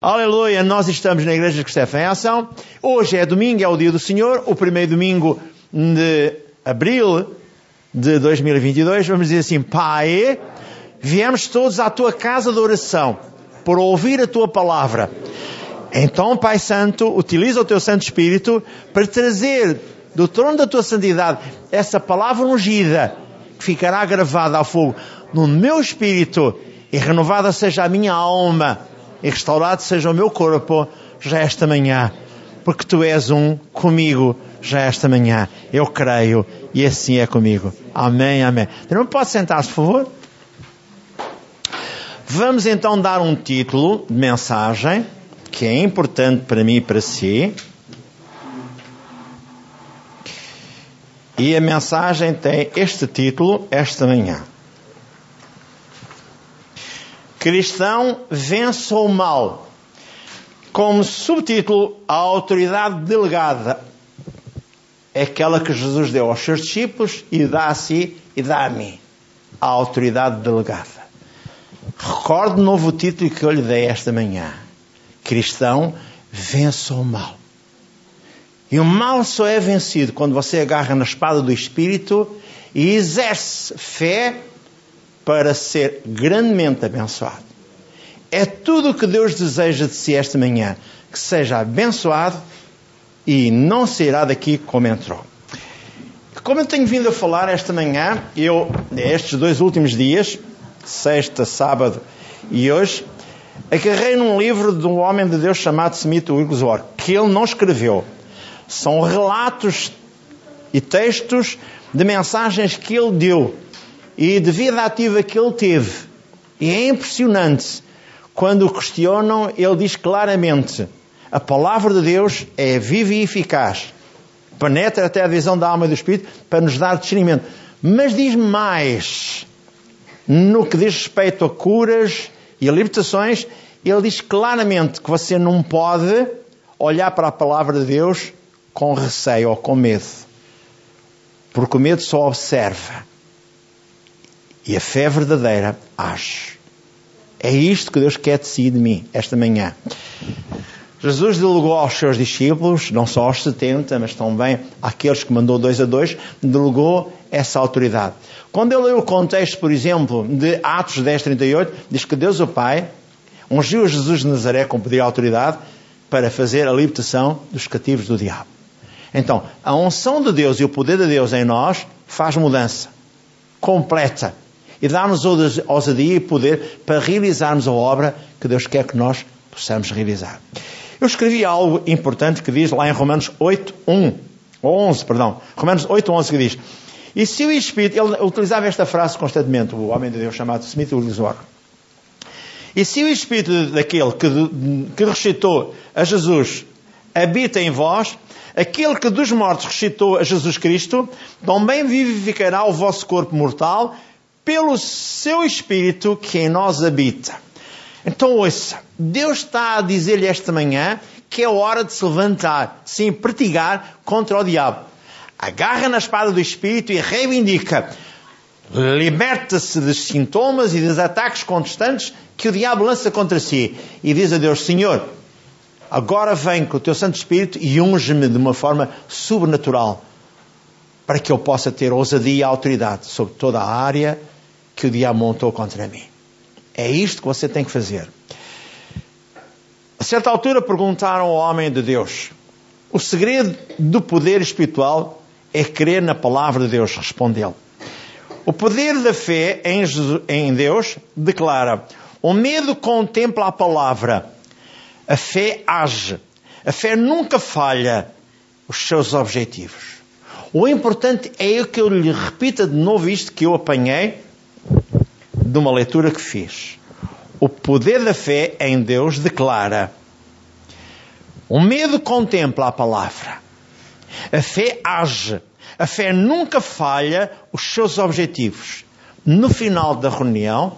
Aleluia, nós estamos na Igreja de Cristã em Ação. Hoje é domingo, é o dia do Senhor, o primeiro domingo de abril de 2022. Vamos dizer assim, Pai, viemos todos à tua casa de oração por ouvir a tua palavra. Então, Pai Santo, utiliza o teu Santo Espírito para trazer do trono da tua santidade essa palavra ungida que ficará gravada ao fogo no meu espírito e renovada seja a minha alma e restaurado seja o meu corpo já esta manhã, porque tu és um comigo já esta manhã. Eu creio e assim é comigo. Amém, amém. Não pode sentar-se, por favor? Vamos então dar um título de mensagem que é importante para mim e para si. E a mensagem tem este título esta manhã. Cristão vence o mal. Como subtítulo, a autoridade delegada é aquela que Jesus deu aos seus discípulos e dá a si e dá a mim. A autoridade delegada. Recorde de novo o título que eu lhe dei esta manhã. Cristão vence o mal. E o mal só é vencido quando você agarra na espada do Espírito e exerce fé para ser grandemente abençoado. É tudo o que Deus deseja de si esta manhã, que seja abençoado e não sairá daqui como entrou. Como eu tenho vindo a falar esta manhã, eu, estes dois últimos dias, sexta, sábado e hoje, agarrei num livro de um homem de Deus chamado Smith Wigglesworth, que ele não escreveu. São relatos e textos de mensagens que ele deu e de vida ativa que ele teve. E é impressionante. Quando o questionam, ele diz claramente: a palavra de Deus é viva e eficaz, penetra até a visão da alma e do espírito para nos dar discernimento. Mas diz mais, no que diz respeito a curas e a libertações, ele diz claramente que você não pode olhar para a palavra de Deus com receio ou com medo. Porque o medo só observa. E a fé verdadeira age. É isto que Deus quer de si e de mim, esta manhã. Jesus delegou aos seus discípulos, não só aos 70, mas também àqueles que mandou dois a dois, delegou essa autoridade. Quando eu leio o contexto, por exemplo, de Atos 10, 38, diz que Deus o Pai ungiu Jesus de Nazaré com poder e autoridade para fazer a libertação dos cativos do diabo. Então, a unção de Deus e o poder de Deus em nós faz mudança completa e dá-nos ousadia e poder para realizarmos a obra que Deus quer que nós possamos realizar. Eu escrevi algo importante que diz lá em Romanos 8, 1, ou 11, perdão, Romanos 8, 11 que diz, e se o Espírito, ele utilizava esta frase constantemente, o homem de Deus chamado Smith Wigglesworth, e se o Espírito daquele que, que ressuscitou a Jesus habita em vós, aquele que dos mortos ressuscitou a Jesus Cristo, também vivificará o vosso corpo mortal pelo seu Espírito que em nós habita. Então ouça, Deus está a dizer-lhe esta manhã que é hora de se levantar, sim, praticar contra o diabo. Agarra na espada do Espírito e reivindica. Liberta-se dos sintomas e dos ataques constantes que o diabo lança contra si. E diz a Deus, Senhor, agora vem com o teu Santo Espírito e unge-me de uma forma sobrenatural para que eu possa ter ousadia e autoridade sobre toda a área que o diabo montou contra mim. É isto que você tem que fazer. A certa altura perguntaram ao homem de Deus: o segredo do poder espiritual é crer na palavra de Deus, respondeu. O poder da fé em, Jesus, em Deus declara: o medo contempla a palavra, a fé age, a fé nunca falha os seus objetivos. O importante é que eu lhe repita de novo isto que eu apanhei de uma leitura que fiz. O poder da fé em Deus declara: o medo contempla a palavra, a fé age, a fé nunca falha os seus objetivos. No final da reunião,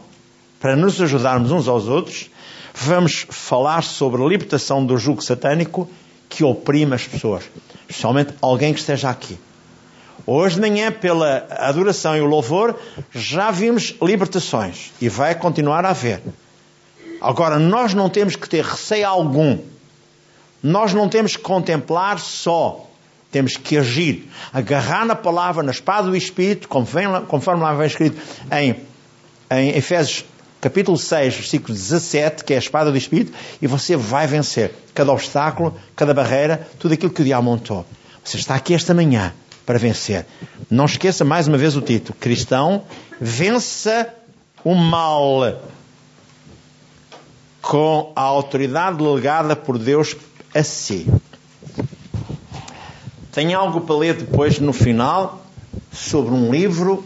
para nos ajudarmos uns aos outros, vamos falar sobre a libertação do jugo satânico que oprime as pessoas, especialmente alguém que esteja aqui. Hoje de manhã, pela adoração e o louvor, já vimos libertações e vai continuar a haver. Agora, nós não temos que ter receio algum. Nós não temos que contemplar só. Temos que agir, agarrar na palavra, na espada do Espírito, conforme lá vem escrito em, em Efésios capítulo 6, versículo 17, que é a espada do Espírito, e você vai vencer cada obstáculo, cada barreira, tudo aquilo que o diabo montou. Você está aqui esta manhã para vencer. Não esqueça mais uma vez o título: Cristão, vença o mal com a autoridade delegada por Deus a si. Tem algo para ler depois no final sobre um livro,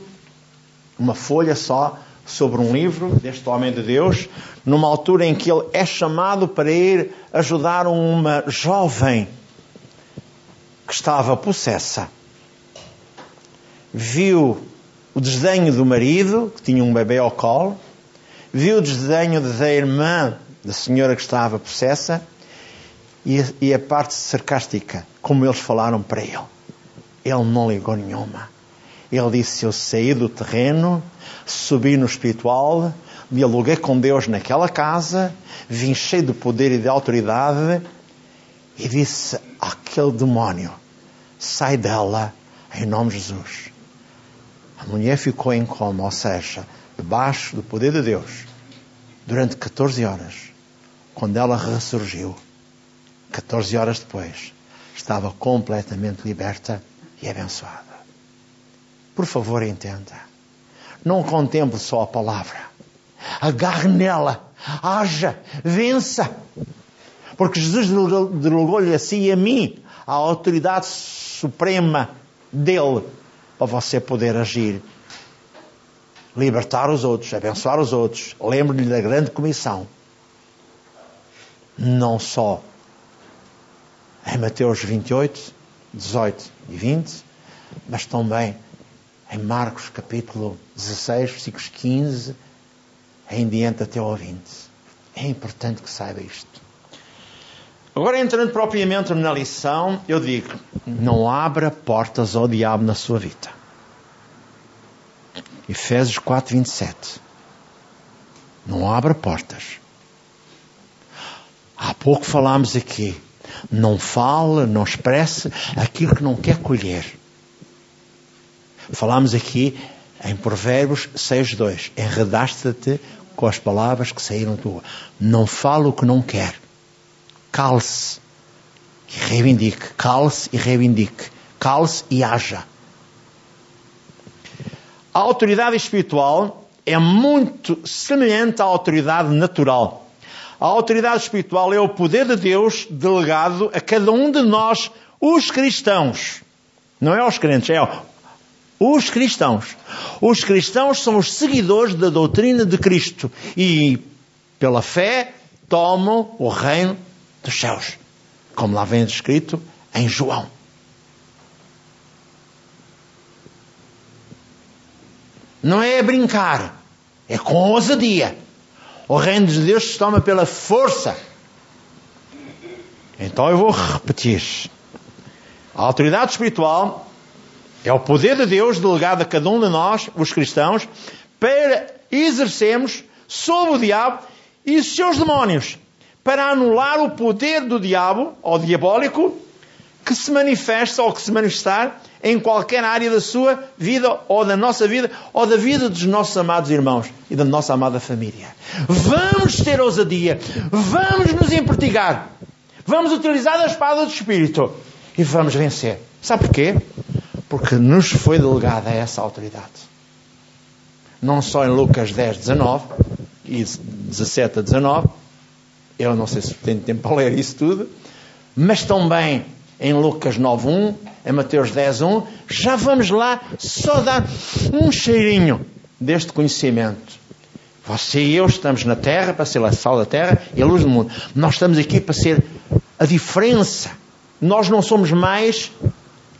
uma folha só, sobre um livro deste homem de Deus, numa altura em que ele é chamado para ir ajudar uma jovem que estava possessa. Viu o desdenho do marido, que tinha um bebê ao colo, viu o desdenho da irmã da senhora que estava possessa e a, e a parte sarcástica, como eles falaram para ele. Ele não ligou nenhuma. Ele disse: Eu saí do terreno, subi no espiritual, dialoguei com Deus naquela casa, vim cheio de poder e de autoridade e disse àquele demónio: Sai dela, em nome de Jesus. A mulher ficou em coma, ou seja, debaixo do poder de Deus, durante 14 horas. Quando ela ressurgiu, 14 horas depois, estava completamente liberta e abençoada. Por favor, entenda. Não contemple só a palavra. Agarre nela. Haja. Vença. Porque Jesus delegou-lhe a si e a mim a autoridade suprema dele para você poder agir. Libertar os outros, abençoar os outros. Lembre-lhe da grande comissão. Não só em Mateus 28, 18 e 20, mas também em Marcos capítulo 16, versículos 15 em diante até ao 20. É importante que saiba isto. Agora, entrando propriamente na lição, eu digo: não abra portas ao diabo na sua vida. Efésios 4, 27. Não abra portas. Há pouco falámos aqui. Não fale, não expresse aquilo que não quer colher. Falámos aqui em Provérbios 6.2. Enredaste-te com as palavras que saíram tua. Não fale o que não quer. Cale-se e reivindique. Cale-se e reivindique. Cale-se e haja. A autoridade espiritual é muito semelhante à autoridade natural. A autoridade espiritual é o poder de Deus delegado a cada um de nós, os cristãos. Não é aos crentes, é os cristãos. Os cristãos são os seguidores da doutrina de Cristo e, pela fé, tomam o reino dos céus, como lá vem escrito em João. Não é brincar, é com ousadia. O reino de Deus se toma pela força. Então eu vou repetir. A autoridade espiritual é o poder de Deus delegado a cada um de nós, os cristãos, para exercermos sobre o diabo e os seus demónios, para anular o poder do diabo, ou diabólico, que se manifesta ou que se manifestar em qualquer área da sua vida, ou da nossa vida, ou da vida dos nossos amados irmãos e da nossa amada família. Vamos ter ousadia, vamos nos empertigar, vamos utilizar a espada do Espírito e vamos vencer. Sabe porquê? porque nos foi delegada essa autoridade. Não só em Lucas 10, 19 e 17 a 19, eu não sei se tenho tempo para ler isso tudo, mas também em Lucas 9, 1, em Mateus 10, 1, já vamos lá só dar um cheirinho deste conhecimento. Você e eu estamos na terra para ser a sal da terra e a luz do mundo. Nós estamos aqui para ser a diferença. Nós não somos mais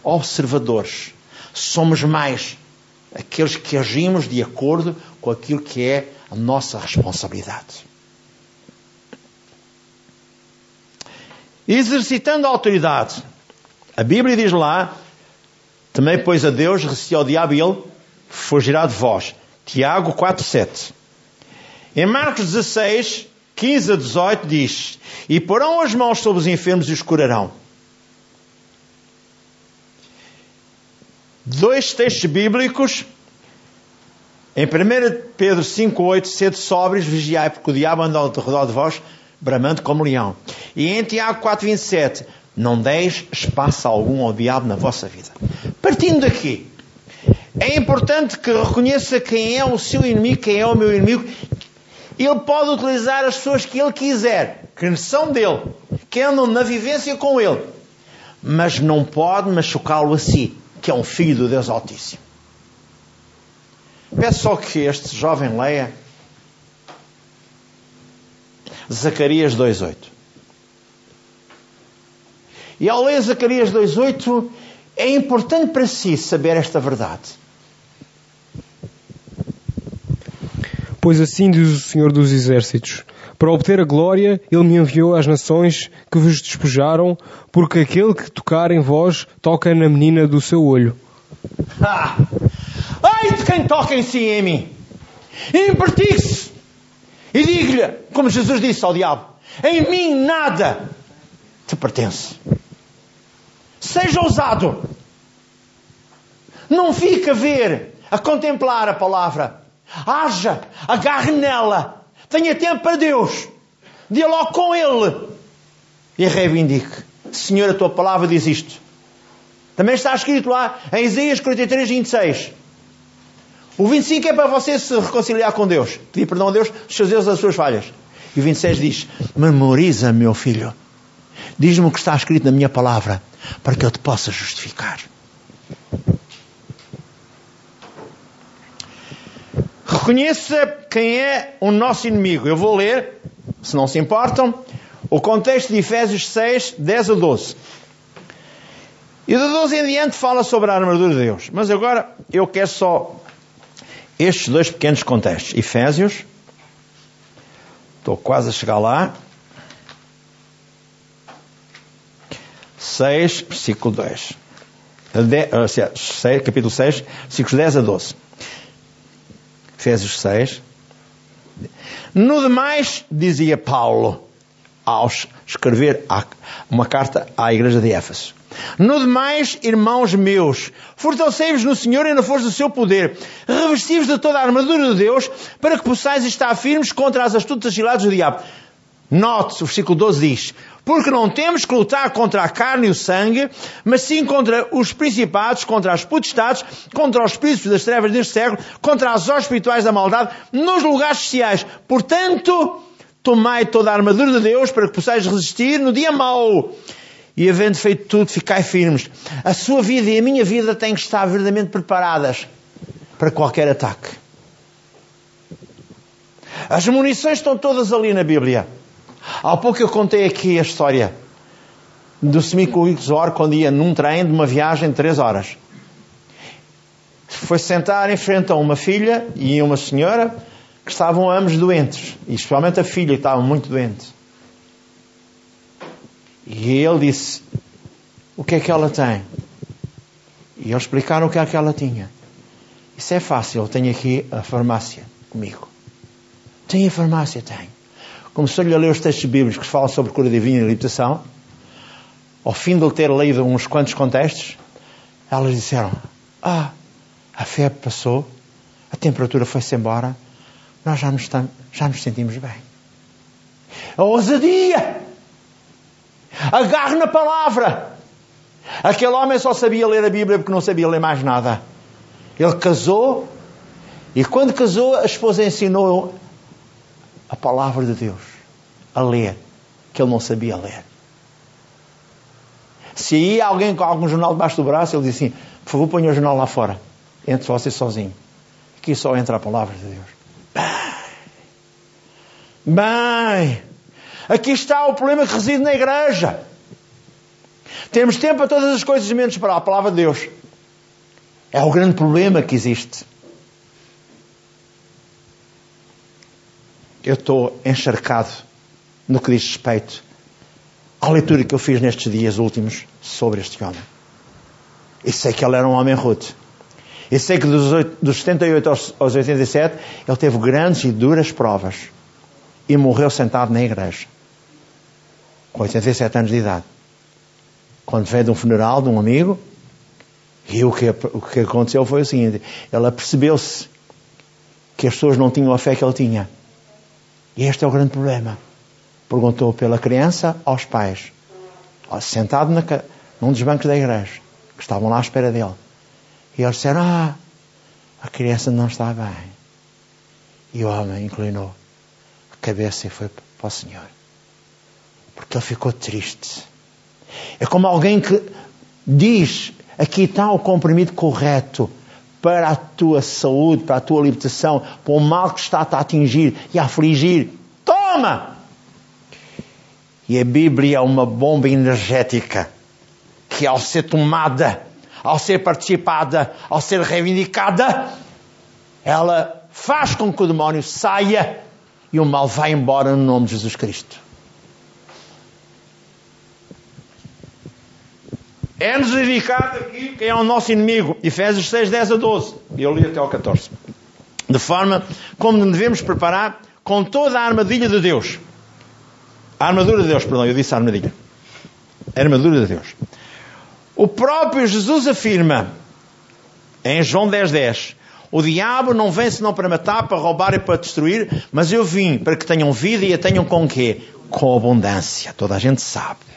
observadores. Somos mais aqueles que agimos de acordo com aquilo que é a nossa responsabilidade. Exercitando a autoridade. A Bíblia diz lá, também pois a Deus, resistiu ao diabo e ele fugirá de vós. Tiago 4,7. Em Marcos 16, 15 a 18 diz: E porão as mãos sobre os enfermos e os curarão. Dois textos bíblicos. Em 1 Pedro 5,8, sede sóbrios, vigiai, porque o diabo anda ao redor de vós, bramando como leão. E em Tiago 4,27, não deis espaço algum ao diabo na vossa vida. Partindo daqui, é importante que reconheça quem é o seu inimigo, quem é o meu inimigo. Ele pode utilizar as pessoas que ele quiser, que são dele, que andam na vivência com ele, mas não pode machucá-lo a si, que é um filho do Deus Altíssimo. Peço só que este jovem leia Zacarias 2.8. E ao ler Zacarias 2.8, é importante para si saber esta verdade. Pois assim diz o Senhor dos Exércitos: Para obter a glória, Ele me enviou às nações que vos despojaram, porque aquele que tocar em vós toca na menina do seu olho. Ah! Ai de quem toca em si em mim! Impertigue-se! E diga-lhe, como Jesus disse ao diabo: Em mim nada te pertence. Seja ousado. Não fique a ver, a contemplar a palavra. Haja, agarre nela. Tenha tempo para Deus. Dialogue com Ele. E reivindique. Senhor, a tua palavra diz isto. Também está escrito lá em Isaías 43, 26. O 25 é para você se reconciliar com Deus. Pedir perdão a Deus dos seus erros, das suas falhas. E o 26 diz: Memoriza, meu filho. Diz-me o que está escrito na minha palavra, para que eu te possa justificar. Reconheça quem é o nosso inimigo. Eu vou ler, se não se importam, o contexto de Efésios 6, 10 a 12. E do 12 em diante fala sobre a armadura de Deus. Mas agora eu quero só estes dois pequenos contextos. Efésios, estou quase a chegar lá. 6, versículo 2. De, capítulo 6, versículos 10 a 12. Efésios 6. No demais, dizia Paulo, ao escrever uma carta à igreja de Éfeso. No demais, irmãos meus, fortalecei-vos no Senhor e na força do seu poder. Revesti-vos de toda a armadura de Deus para que possais estar firmes contra as astutas ciladas do diabo. Note, o versículo 12 diz, porque não temos que lutar contra a carne e o sangue, mas sim contra os principados, contra as potestades, contra os príncipes das trevas deste século, contra as horas espirituais da maldade, nos lugares sociais. Portanto, tomai toda a armadura de Deus para que possais resistir no dia mau. E havendo feito tudo, ficai firmes. A sua vida e a minha vida têm que estar verdadeiramente preparadas para qualquer ataque. As munições estão todas ali na Bíblia. Há pouco eu contei aqui a história do Semico Ixor quando ia num trem de uma viagem de três horas. Foi sentar em frente a uma filha e uma senhora que estavam ambos doentes, e especialmente a filha que estava muito doente. E ele disse: O que é que ela tem? E eles explicaram o que é que ela tinha. Isso é fácil, eu tenho aqui a farmácia comigo. Tem a farmácia? Tem começou-lhe a ler os textos bíblicos que falam sobre cura divina e libertação, ao fim de ter lido uns quantos contextos, elas disseram: Ah, a febre passou, a temperatura foi-se embora, nós já nos, já nos sentimos bem. A ousadia! Agarre na palavra! Aquele homem só sabia ler a Bíblia porque não sabia ler mais nada. Ele casou e quando casou, a esposa ensinou a palavra de Deus a ler, que ele não sabia ler. Se ia alguém com algum jornal debaixo do braço, ele dizia assim: por favor, ponha o jornal lá fora. Entre você sozinho. Aqui só entra a palavra de Deus. Bem, bem, aqui está o problema que reside na igreja. Temos tempo para todas as coisas menos para a palavra de Deus. É o grande problema que existe. eu estou encharcado no que diz respeito à leitura que eu fiz nestes dias últimos sobre este homem. E sei que ele era um homem rude. E sei que dos, 8, dos 78 aos, aos 87 ele teve grandes e duras provas. e morreu sentado na igreja, com 87 anos de idade. Quando veio de um funeral de um amigo, e o que, o que aconteceu foi o seguinte: ele apercebeu-se que as pessoas não tinham a fé que ele tinha. E este é o grande problema. Perguntou pela criança aos pais, sentado na, num dos bancos da igreja, que estavam lá à espera dele. E eles disseram: Ah, a criança não está bem. E o homem inclinou a cabeça e foi para o Senhor. Porque ele ficou triste. É como alguém que diz: aqui está o comprimido correto para a tua saúde, para a tua libertação, para o mal que está-te a atingir e a afligir. Toma! E a Bíblia é uma bomba energética que, ao ser tomada, ao ser participada, ao ser reivindicada, ela faz com que o demónio saia e o mal vá embora no nome de Jesus Cristo. É-nos dedicado aqui quem é o nosso inimigo. Efésios 6, 10 a 12. Eu li até ao 14. De forma como nos devemos preparar com toda a armadilha de Deus. A armadura de Deus, perdão, eu disse a armadilha. A armadura de Deus. O próprio Jesus afirma, em João 10, 10, o diabo não vem senão para matar, para roubar e para destruir, mas eu vim para que tenham vida e a tenham com quê? Com abundância. Toda a gente sabe.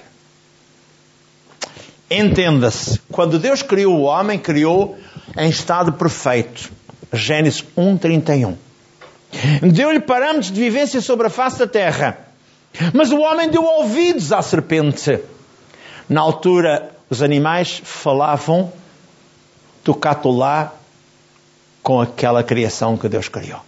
Entenda-se, quando Deus criou o homem, criou em estado perfeito. Gênesis 1:31. Deu-lhe parâmetros de vivência sobre a face da terra. Mas o homem deu ouvidos à serpente. Na altura, os animais falavam lá com aquela criação que Deus criou.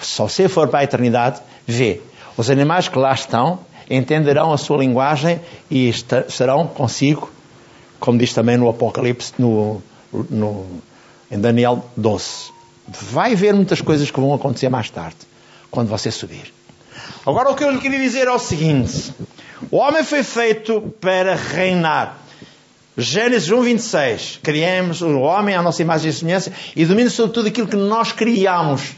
Se você for para a eternidade, vê, os animais que lá estão entenderão a sua linguagem e serão consigo, como diz também no Apocalipse, no, no, em Daniel 12. Vai ver muitas coisas que vão acontecer mais tarde, quando você subir. Agora o que eu lhe queria dizer é o seguinte: o homem foi feito para reinar. Gênesis 1, 26. Criamos o homem à nossa imagem e semelhança e domina sobre tudo aquilo que nós criamos.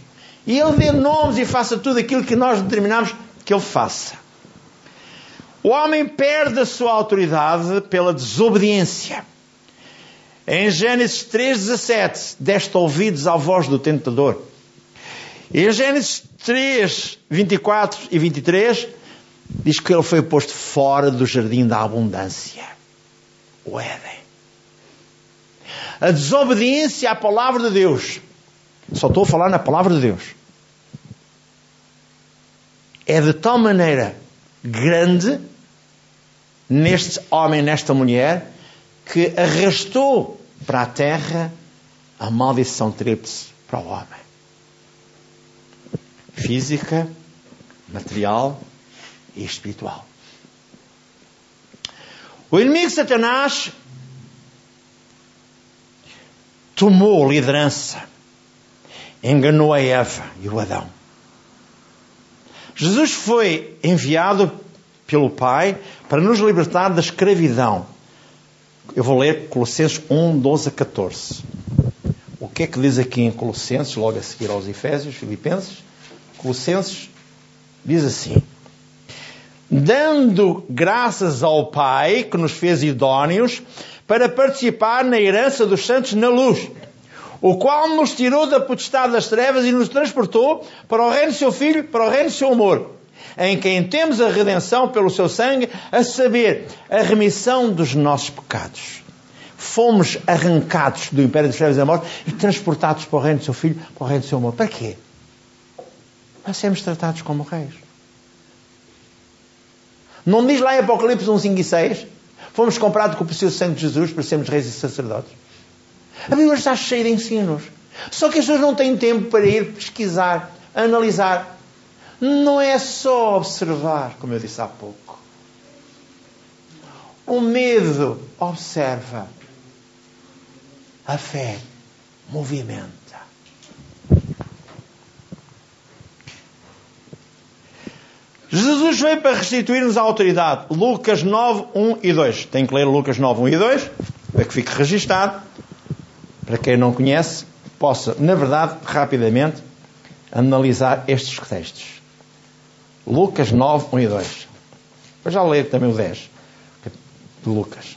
E ele dê nomes e faça tudo aquilo que nós determinamos que ele faça. O homem perde a sua autoridade pela desobediência. Em Gênesis 3,17, deste ouvidos à voz do tentador. Em Gênesis 3, 24 e 23, diz que ele foi posto fora do jardim da abundância. O Éden. A desobediência à palavra de Deus. Só estou a falar na palavra de Deus. É de tal maneira grande neste homem, nesta mulher, que arrastou para a terra a maldição tríplice para o homem: física, material e espiritual. O inimigo Satanás tomou liderança, enganou a Eva e o Adão. Jesus foi enviado pelo Pai para nos libertar da escravidão. Eu vou ler Colossenses 1, 12 a 14. O que é que diz aqui em Colossenses, logo a seguir aos Efésios, Filipenses? Colossenses diz assim: Dando graças ao Pai que nos fez idóneos para participar na herança dos santos na luz, o qual nos tirou da potestade das trevas e nos transportou para o reino do seu Filho, para o reino do seu amor em quem temos a redenção pelo seu sangue, a saber, a remissão dos nossos pecados. Fomos arrancados do império dos trevas da morte e transportados para o reino do seu filho, para o reino do seu amor. Para quê? Para sermos tratados como reis. Não diz lá em Apocalipse 1, 5 e 6? Fomos comprados com o precioso sangue de Jesus para sermos reis e sacerdotes. A Bíblia está cheia de ensinos. Só que as pessoas não têm tempo para ir pesquisar, analisar não é só observar, como eu disse há pouco. O medo observa. A fé movimenta. Jesus veio para restituir-nos a autoridade. Lucas 9, 1 e 2. Tem que ler Lucas 9, 1 e 2 para que fique registado. Para quem não conhece, possa, na verdade, rapidamente analisar estes textos. Lucas 9, 1 e 2. Eu já leio também o 10 de Lucas.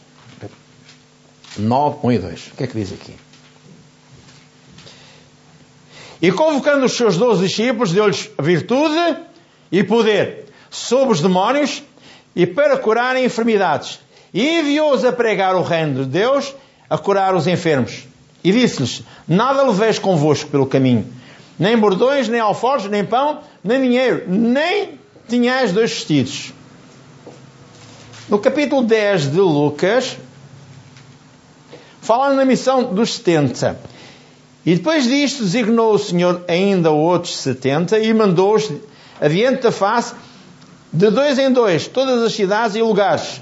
9, 1 e 2. O que é que diz aqui? E convocando os seus doze discípulos, deu-lhes virtude e poder sobre os demónios e para curarem enfermidades. E enviou-os a pregar o reino de Deus, a curar os enfermos. E disse-lhes: Nada leveis convosco pelo caminho, nem bordões, nem alforjes, nem pão, nem dinheiro, nem tinhais dois vestidos. No capítulo 10 de Lucas, falando na missão dos 70. E depois disto designou o Senhor ainda outros 70 e mandou-os adiante da face de dois em dois, todas as cidades e lugares.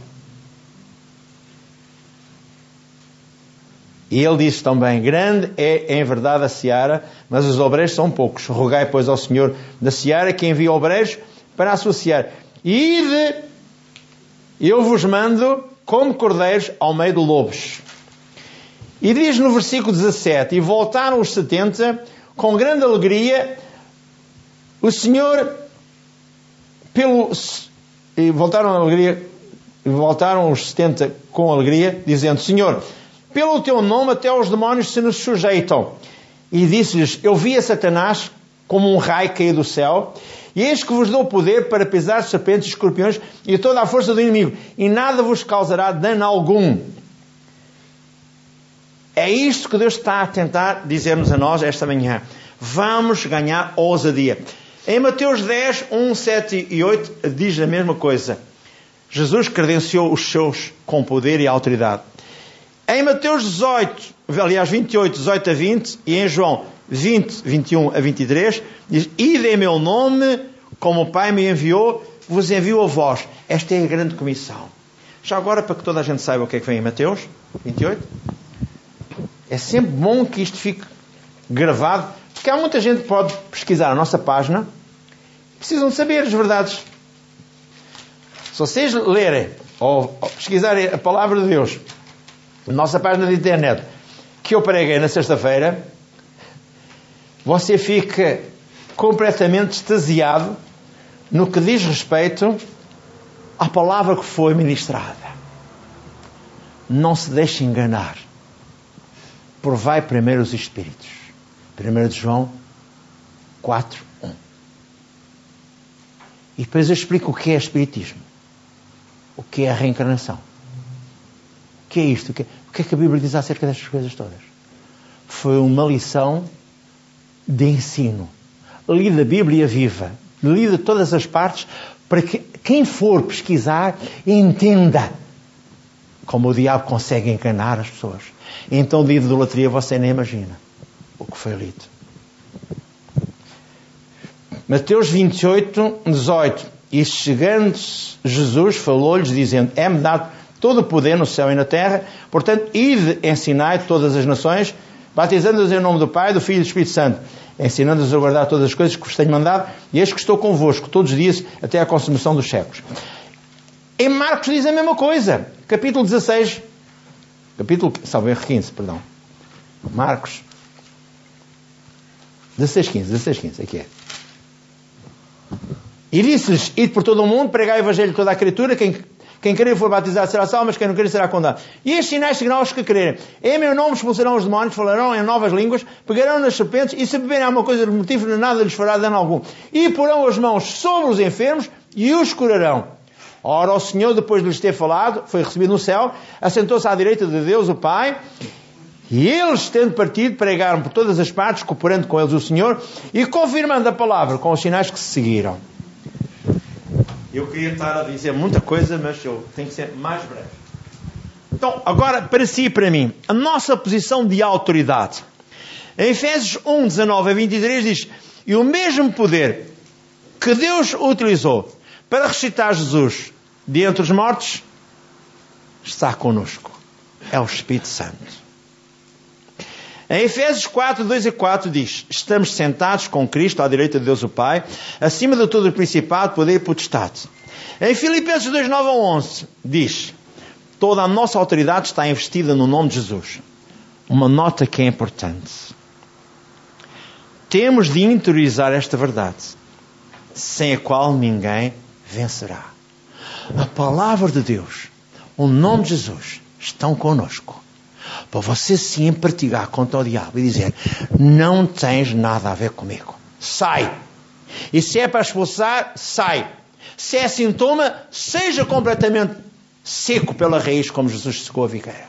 E ele disse também: Grande é em verdade a seara, mas os obreiros são poucos. Rogai, pois, ao Senhor da seara que envie obreiros para a sua seara. E ide, eu vos mando como cordeiros ao meio de lobos. E diz no versículo 17: E voltaram os setenta com grande alegria, o Senhor, pelo. E voltaram alegria, voltaram os setenta com alegria, dizendo: Senhor, pelo teu nome até os demónios se nos sujeitam. E disse-lhes: Eu vi a Satanás como um raio cair do céu, e eis que vos dou poder para pisar serpentes escorpiões e toda a força do inimigo, e nada vos causará dano algum. É isto que Deus está a tentar dizer-nos a nós esta manhã. Vamos ganhar ousadia. Em Mateus 10, 1, 7 e 8 diz a mesma coisa. Jesus credenciou os seus com poder e autoridade. Em Mateus 18, aliás 28, 18 a 20 e em João 20, 21 a 23 diz: Ide em meu nome, como o Pai me enviou, vos envio a vós. Esta é a grande comissão. Já agora, para que toda a gente saiba o que é que vem em Mateus 28, é sempre bom que isto fique gravado, porque há muita gente que pode pesquisar a nossa página, precisam de saber as verdades. Se vocês lerem ou pesquisarem a palavra de Deus nossa página de internet, que eu preguei na sexta-feira, você fica completamente extasiado no que diz respeito à palavra que foi ministrada. Não se deixe enganar provai primeiro os espíritos. 1 de João 4, 1. E depois eu explico o que é espiritismo. O que é a reencarnação. O que é isto? O que é, o que, é que a Bíblia diz acerca destas coisas todas? Foi uma lição de ensino. Li da Bíblia viva. Li de todas as partes para que quem for pesquisar entenda como o diabo consegue enganar as pessoas. Então de idolatria você nem imagina o que foi lido. Mateus 28, 18. E chegando Jesus, falou-lhes, dizendo: É-me dado todo o poder no céu e na terra, portanto, ide ensinai todas as nações, batizando-os em nome do Pai, do Filho e do Espírito Santo, ensinando-os a guardar todas as coisas que vos tenho mandado, e eis que estou convosco todos os dias até à consumação dos séculos. Em Marcos diz a mesma coisa, capítulo 16, capítulo, salve 15, perdão. Marcos 16, 15, 16, 15, aqui é. E disse-lhes: Ide por todo o mundo, pregai o evangelho a toda a criatura, quem, quem querer for batizado será salvo, mas quem não querer será condenado. E estes sinais seguirão aos que crerem. Em meu nome expulsarão os demónios, falarão em novas línguas, pegarão nas serpentes, e se beberem alguma coisa mortífera, nada lhes fará dano algum. E porão as mãos sobre os enfermos e os curarão. Ora, o Senhor, depois de lhes ter falado, foi recebido no céu, assentou-se à direita de Deus, o Pai, e eles, tendo partido, pregaram por todas as partes, cooperando com eles o Senhor e confirmando a palavra com os sinais que se seguiram. Eu queria estar a dizer muita coisa, mas eu tenho que ser mais breve. Então, agora, para si e para mim, a nossa posição de autoridade. Em Efésios 1, 19 a 23 diz: E o mesmo poder que Deus utilizou para ressuscitar Jesus de entre os mortos, está conosco. É o Espírito Santo. Em Efésios 4, 2 e 4 diz: Estamos sentados com Cristo à direita de Deus o Pai, acima de todo o principado, poder e potestade. Em Filipenses 2, 9 a 11 diz: Toda a nossa autoridade está investida no nome de Jesus. Uma nota que é importante. Temos de interiorizar esta verdade. sem a qual ninguém vencerá. A palavra de Deus, o nome de Jesus, estão conosco. Para você se empartilhar contra o diabo e dizer: Não tens nada a ver comigo. Sai. E se é para expulsar, sai. Se é sintoma, seja completamente seco pela raiz, como Jesus secou a figueira.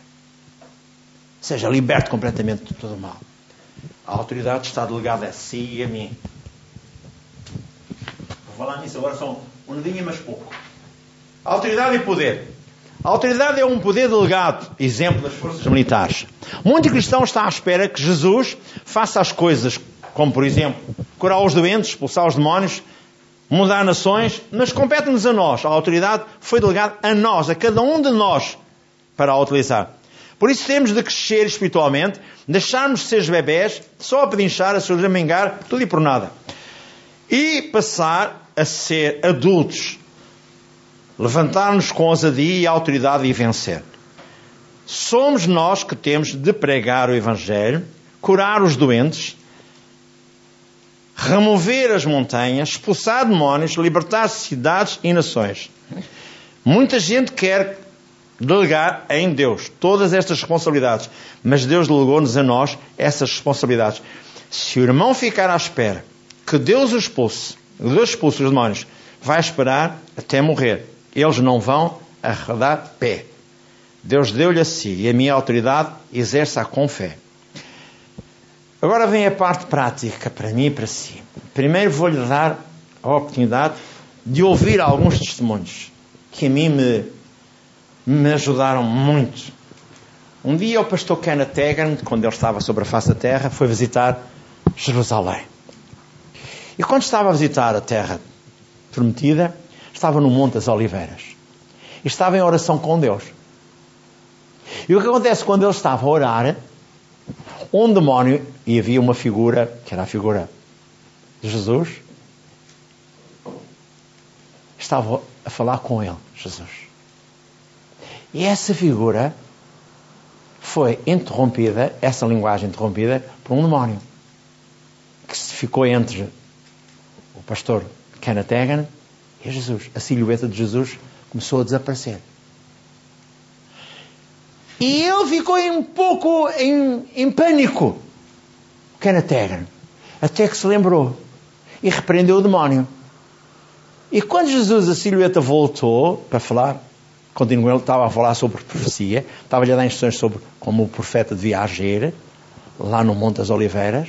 Seja liberto completamente de todo o mal. A autoridade está delegada a si e a mim. Vou falar nisso agora só um dedinho, mas pouco. Autoridade e poder. A autoridade é um poder delegado, exemplo das forças militares. Muito cristão está à espera que Jesus faça as coisas, como por exemplo, curar os doentes, expulsar os demónios, mudar nações, mas compete-nos a nós. A autoridade foi delegada a nós, a cada um de nós, para a utilizar. Por isso temos de crescer espiritualmente, deixarmos de ser bebés, só a pedinchar, a surjamingar, tudo e por nada. E passar a ser adultos, levantar-nos com ousadia e autoridade e vencer. Somos nós que temos de pregar o Evangelho, curar os doentes, remover as montanhas, expulsar demónios, libertar cidades e nações. Muita gente quer delegar em Deus todas estas responsabilidades, mas Deus delegou-nos a nós essas responsabilidades. Se o irmão ficar à espera que Deus o expulse, Deus expulse os demónios, vai esperar até morrer eles não vão arredar pé. Deus deu-lhe a si e a minha autoridade exerce-a com fé. Agora vem a parte prática para mim e para si. Primeiro vou-lhe dar a oportunidade de ouvir alguns testemunhos que a mim me, me ajudaram muito. Um dia o pastor Kenneth Tegan, quando ele estava sobre a face da terra, foi visitar Jerusalém. E quando estava a visitar a terra prometida, estava no Monte das Oliveiras. Estava em oração com Deus. E o que acontece quando ele estava a orar, um demónio, e havia uma figura, que era a figura de Jesus, estava a falar com ele, Jesus. E essa figura foi interrompida, essa linguagem interrompida, por um demónio que ficou entre o pastor Kenneth Hagan é Jesus. A silhueta de Jesus começou a desaparecer. E ele ficou um pouco em, em pânico. Kenneth Hagin. Até que se lembrou. E repreendeu o demónio. E quando Jesus, a silhueta, voltou para falar, continuou, ele estava a falar sobre profecia, estava-lhe a dar instruções sobre como o profeta devia agir, lá no Monte das Oliveiras,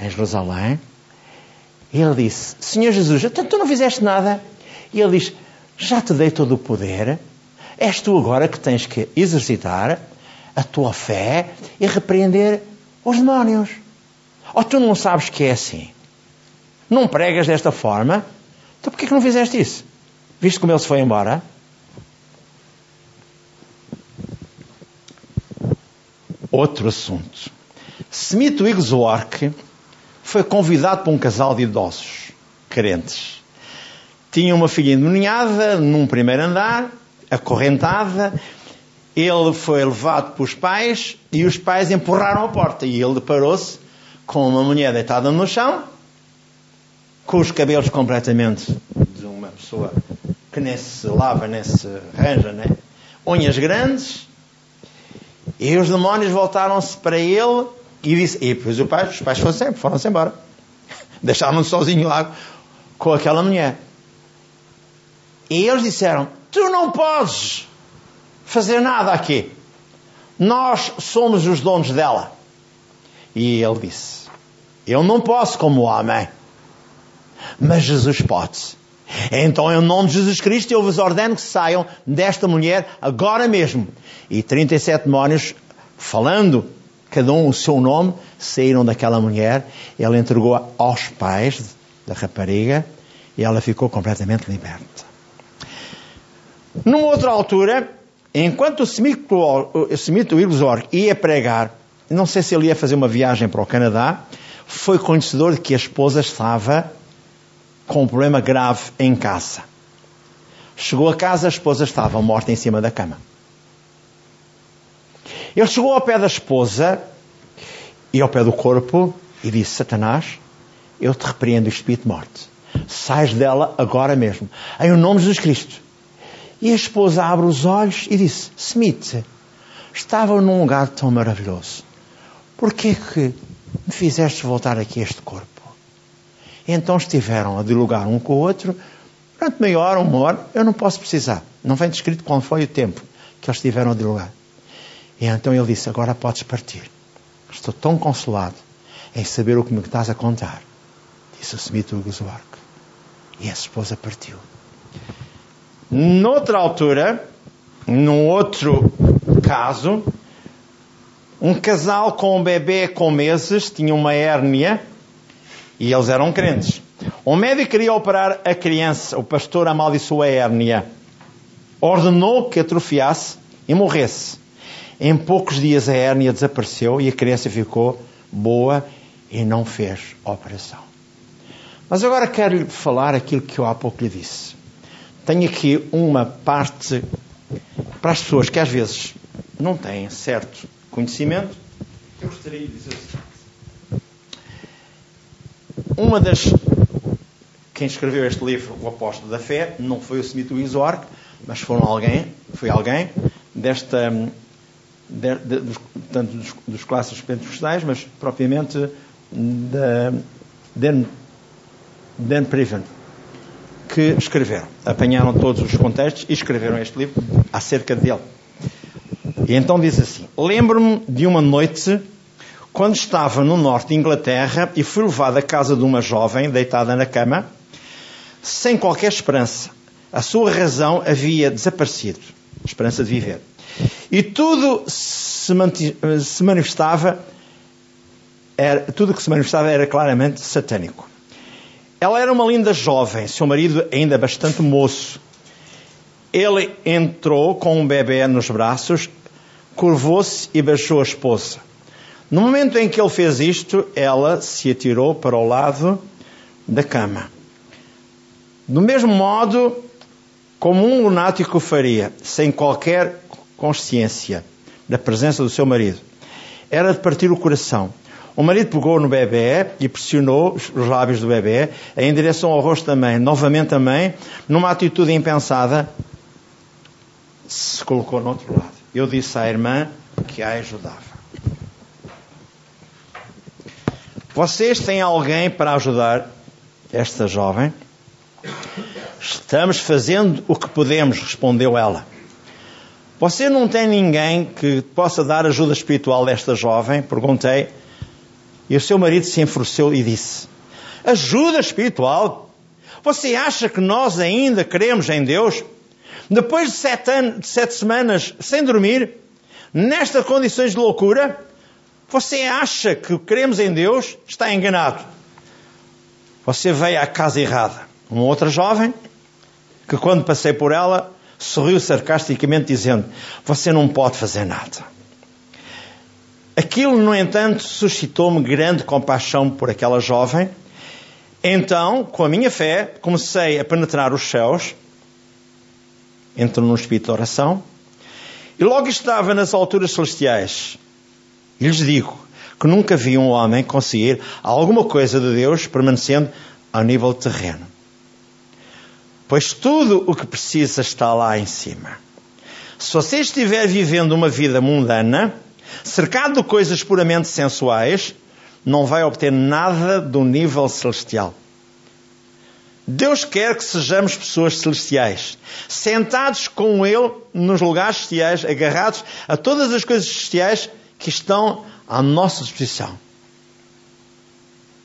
em Jerusalém. Ele disse: Senhor Jesus, tu não fizeste nada. E ele diz: Já te dei todo o poder, és tu agora que tens que exercitar a tua fé e repreender os demónios. Ou tu não sabes que é assim? Não pregas desta forma? Então porquê que não fizeste isso? Viste como ele se foi embora? Outro assunto. Smith Wigglesworth foi convidado para um casal de idosos, carentes. Tinha uma filha endemoniada num primeiro andar, acorrentada. Ele foi levado pelos pais e os pais empurraram a porta. E ele deparou-se com uma mulher deitada no chão, com os cabelos completamente de uma pessoa que nem se lava, nem se arranja, né? Unhas grandes. E os demónios voltaram-se para ele e e depois os pais, os pais foram sempre, foram-se embora. Deixaram-no sozinho lá com aquela mulher. E eles disseram: Tu não podes fazer nada aqui. Nós somos os donos dela. E ele disse: Eu não posso como homem, mas Jesus pode. Então, em nome de Jesus Cristo, eu vos ordeno que saiam desta mulher agora mesmo. E 37 demónios, falando cada um o seu nome, saíram daquela mulher, ele entregou aos pais da rapariga e ela ficou completamente liberta. Numa outra altura, enquanto o Smith Wigglesworth ia pregar, não sei se ele ia fazer uma viagem para o Canadá, foi conhecedor de que a esposa estava com um problema grave em casa. Chegou a casa, a esposa estava morta em cima da cama. Ele chegou ao pé da esposa e ao pé do corpo e disse: Satanás, eu te repreendo espírito de morte. Sais dela agora mesmo. Em o nome de Jesus Cristo. E a esposa abre os olhos e disse: Smith, estava num lugar tão maravilhoso. Por que me fizeste voltar aqui este corpo? E então estiveram a dialogar um com o outro durante meia hora, uma hora. Eu não posso precisar. Não vem descrito qual foi o tempo que eles estiveram a dialogar. E então ele disse: Agora podes partir. Estou tão consolado em saber o que me estás a contar. Disse o Smith Wigglesworth. E a esposa partiu. Noutra altura, num outro caso, um casal com um bebê com meses tinha uma hérnia e eles eram crentes. Um médico queria operar a criança, o pastor amaldiçoou a hérnia, ordenou que atrofiasse e morresse. Em poucos dias a hérnia desapareceu e a criança ficou boa e não fez a operação. Mas agora quero lhe falar aquilo que eu há pouco lhe disse. Tenho aqui uma parte para as pessoas que às vezes não têm certo conhecimento. Eu gostaria de dizer assim. Uma das. Quem escreveu este livro, O Apóstolo da Fé, não foi o Smith Wizorg, mas foram alguém, foi alguém desta de, de, dos, tanto dos, dos clássicos pentecostais, mas propriamente da Dan, Dan Priven, que escreveram. Apanharam todos os contextos e escreveram este livro acerca dele. E então diz assim: Lembro-me de uma noite quando estava no norte de Inglaterra e fui levado à casa de uma jovem deitada na cama, sem qualquer esperança. A sua razão havia desaparecido, esperança de viver. E tudo se, se manifestava, era, tudo que se manifestava era claramente satânico. Ela era uma linda jovem, seu marido ainda bastante moço. Ele entrou com um bebê nos braços, curvou-se e beijou a esposa. No momento em que ele fez isto, ela se atirou para o lado da cama. Do mesmo modo como um lunático faria, sem qualquer consciência da presença do seu marido. Era de partir o coração. O marido pegou no bebê e pressionou os lábios do bebê em direção ao rosto da mãe. Novamente a mãe, numa atitude impensada, se colocou no outro lado. Eu disse à irmã que a ajudava. Vocês têm alguém para ajudar esta jovem? Estamos fazendo o que podemos, respondeu ela. Você não tem ninguém que possa dar ajuda espiritual a esta jovem? Perguntei. E o seu marido se enfureceu e disse: Ajuda espiritual? Você acha que nós ainda cremos em Deus? Depois de sete, anos, de sete semanas sem dormir, nestas condições de loucura, você acha que cremos em Deus? Está enganado. Você veio à casa errada. Uma outra jovem, que quando passei por ela, sorriu sarcasticamente, dizendo: Você não pode fazer nada. Aquilo, no entanto, suscitou-me grande compaixão por aquela jovem. Então, com a minha fé, comecei a penetrar os céus, entro num espírito de oração, e logo estava nas alturas celestiais. E lhes digo que nunca vi um homem conseguir alguma coisa de Deus permanecendo ao nível terreno pois tudo o que precisa está lá em cima. Se você estiver vivendo uma vida mundana, cercado de coisas puramente sensuais, não vai obter nada do nível celestial. Deus quer que sejamos pessoas celestiais, sentados com Ele nos lugares celestiais, agarrados a todas as coisas celestiais que estão à nossa disposição.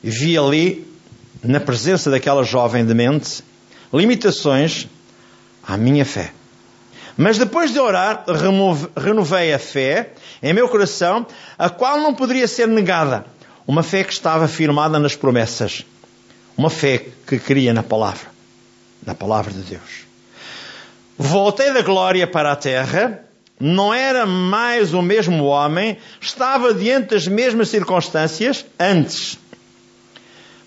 Vi ali, na presença daquela jovem demente, limitações à minha fé. Mas depois de orar, renovei a fé em meu coração, a qual não poderia ser negada. Uma fé que estava firmada nas promessas. Uma fé que cria na palavra. Na palavra de Deus. Voltei da glória para a terra. Não era mais o mesmo homem. Estava diante das mesmas circunstâncias antes.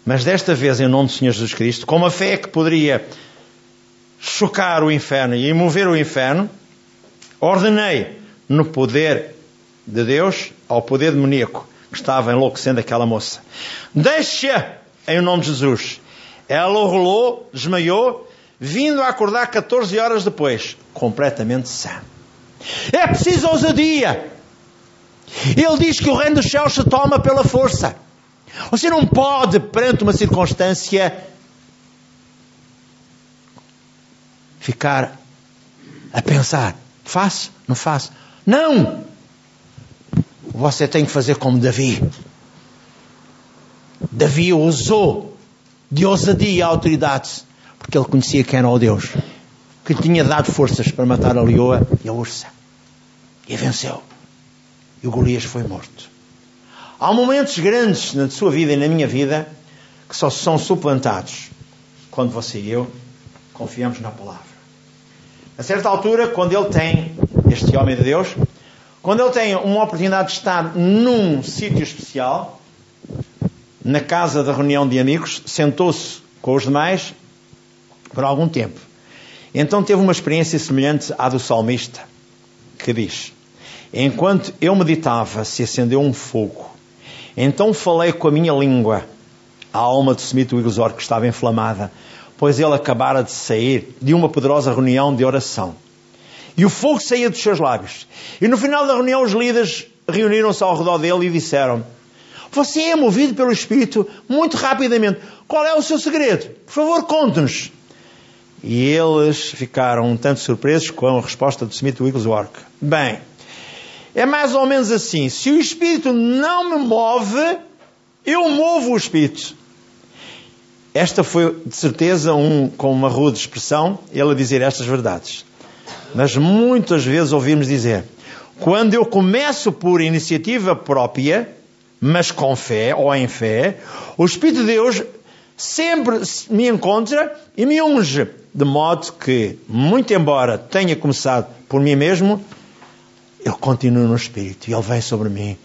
Mas desta vez, em nome do Senhor Jesus Cristo, com uma fé que poderia chocar o inferno e mover o inferno, ordenei no poder de Deus ao poder demoníaco que estava enlouquecendo aquela moça. Deixa, em nome de Jesus, Ela rolou, desmaiou, vindo a acordar 14 horas depois, completamente sã. É preciso ousadia. Ele diz que o reino dos céus se toma pela força. Você não pode, perante uma circunstância, ficar a pensar: faço, não faço. Não! Você tem que fazer como Davi. Davi usou de ousadia e autoridade, porque ele conhecia quem era o Deus, que lhe tinha dado forças para matar a leoa e a ursa. E venceu. E o Golias foi morto. Há momentos grandes na sua vida e na minha vida que só são suplantados quando você e eu confiamos na palavra. A certa altura, quando ele tem, este homem de Deus, quando ele tem uma oportunidade de estar num sítio especial, na casa da reunião de amigos, sentou-se com os demais por algum tempo. Então teve uma experiência semelhante à do salmista, que diz: Enquanto eu meditava, se acendeu um fogo. Então falei com a minha língua, a alma semito Igosor que estava inflamada, pois ele acabara de sair de uma poderosa reunião de oração. E o fogo saía dos seus lábios. E no final da reunião, os líderes reuniram-se ao redor dele e disseram: Você é movido pelo Espírito muito rapidamente. Qual é o seu segredo? Por favor, conte-nos. E eles ficaram um tanto surpresos com a resposta do Smith Wigglesworth. Bem, é mais ou menos assim: se o Espírito não me move, eu movo o Espírito. Esta foi, de certeza, um, com uma rude expressão, ele a dizer estas verdades. Mas muitas vezes ouvimos dizer: quando eu começo por iniciativa própria, mas com fé ou em fé, o Espírito de Deus sempre me encontra e me unge. De modo que, muito embora tenha começado por mim mesmo, eu continuo no Espírito e Ele vem sobre mim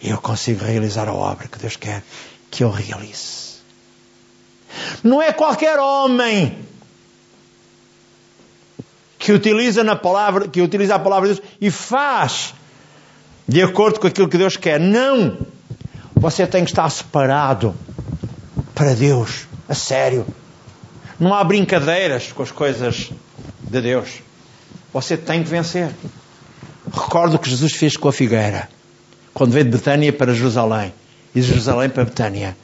e eu consigo realizar a obra que Deus quer que eu realize. Não é qualquer homem que utiliza na palavra, que utiliza a palavra de Deus e faz de acordo com aquilo que Deus quer. Não! Você tem que estar separado para Deus, a sério. Não há brincadeiras com as coisas de Deus. Você tem que vencer. Recordo o que Jesus fez com a figueira, quando veio de Betânia para Jerusalém e de Jerusalém para Betânia.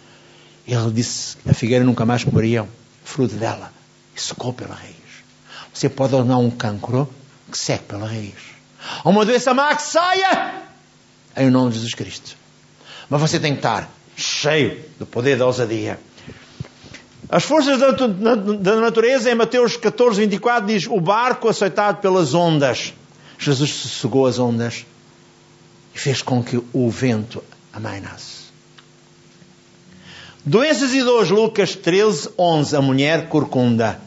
Ele disse a figueira nunca mais comeria fruto dela e secou pela raiz. Você pode ordenar um cancro que seque pela raiz. Ou uma doença má que saia em nome de Jesus Cristo. Mas você tem que estar cheio do poder da ousadia. As forças da, da natureza, em Mateus 14, 24, diz: O barco aceitado pelas ondas. Jesus sossegou as ondas e fez com que o vento amainasse. Doenças e dores, Lucas 13, 11. A mulher corcunda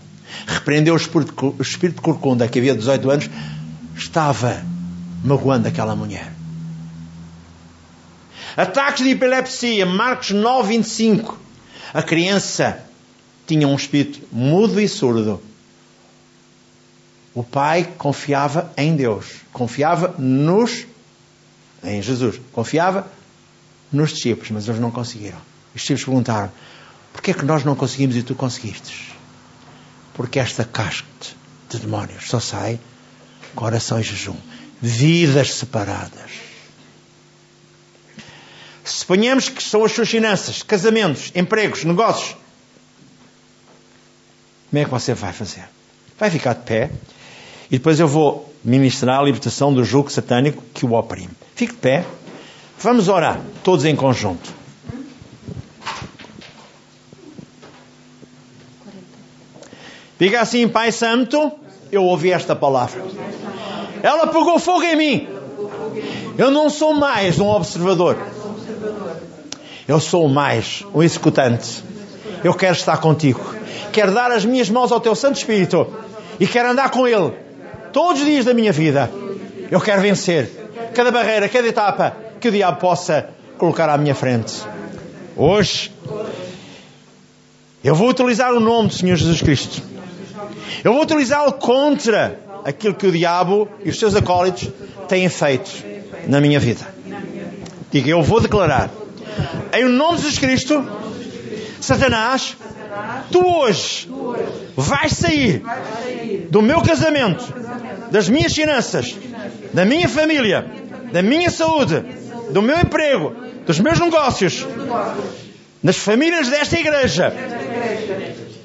repreendeu o espírito, o espírito corcunda que havia 18 anos, estava magoando aquela mulher. Ataques de epilepsia, Marcos 9, 25. A criança tinha um espírito mudo e surdo. O pai confiava em Deus, confiava nos, em Jesus, confiava nos discípulos, mas eles não conseguiram. Os discípulos perguntaram: porquê é que nós não conseguimos e tu conseguiste? Porque esta casca de demónios só sai com oração e jejum. Vidas separadas. Suponhamos que são as suas finanças, casamentos, empregos, negócios. Como é que você vai fazer? Vai ficar de pé e depois eu vou ministrar a libertação do jugo satânico que o oprime. Fique de pé. Vamos orar, todos em conjunto. Diga assim, Pai Santo, eu ouvi esta palavra. Ela pegou fogo em mim. Eu não sou mais um observador. Eu sou mais um executante. Eu quero estar contigo. Quero dar as minhas mãos ao teu Santo Espírito e quero andar com Ele todos os dias da minha vida. Eu quero vencer cada barreira, cada etapa que o diabo possa colocar à minha frente. Hoje, eu vou utilizar o nome do Senhor Jesus Cristo eu vou utilizá-lo contra aquilo que o diabo e os seus acólitos têm feito na minha vida. Diga, eu vou declarar, em nome de Jesus Cristo, Satanás, tu hoje vais sair do meu casamento, das minhas finanças, da minha família, da minha saúde, do meu emprego, dos meus negócios, das famílias desta igreja,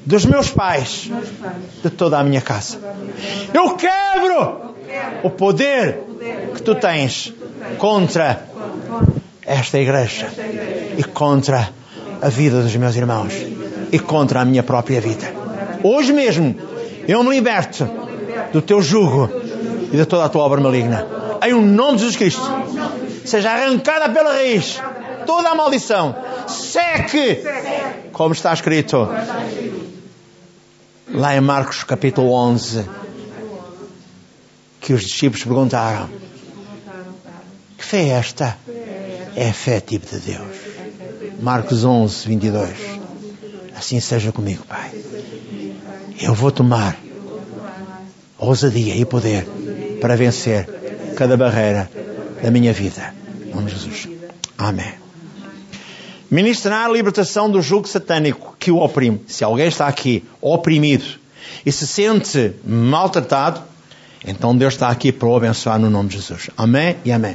dos meus pais, de toda a minha casa. Eu quebro o poder que tu tens contra esta igreja e contra a vida dos meus irmãos e contra a minha própria vida. Hoje mesmo eu me liberto do teu jugo e de toda a tua obra maligna. Em o nome de Jesus Cristo, seja arrancada pela raiz toda a maldição. Seque, como está escrito lá em Marcos capítulo 11, que os discípulos perguntaram: Que fé é esta? É a fé tipo de Deus. Marcos 11, 22. Assim seja comigo, Pai. Eu vou tomar ousadia e poder para vencer cada barreira da minha vida. Em nome de Jesus. Amém. Ministrar a libertação do jugo satânico que o oprime. Se alguém está aqui oprimido e se sente maltratado, então Deus está aqui para o abençoar no nome de Jesus. Amém e amém.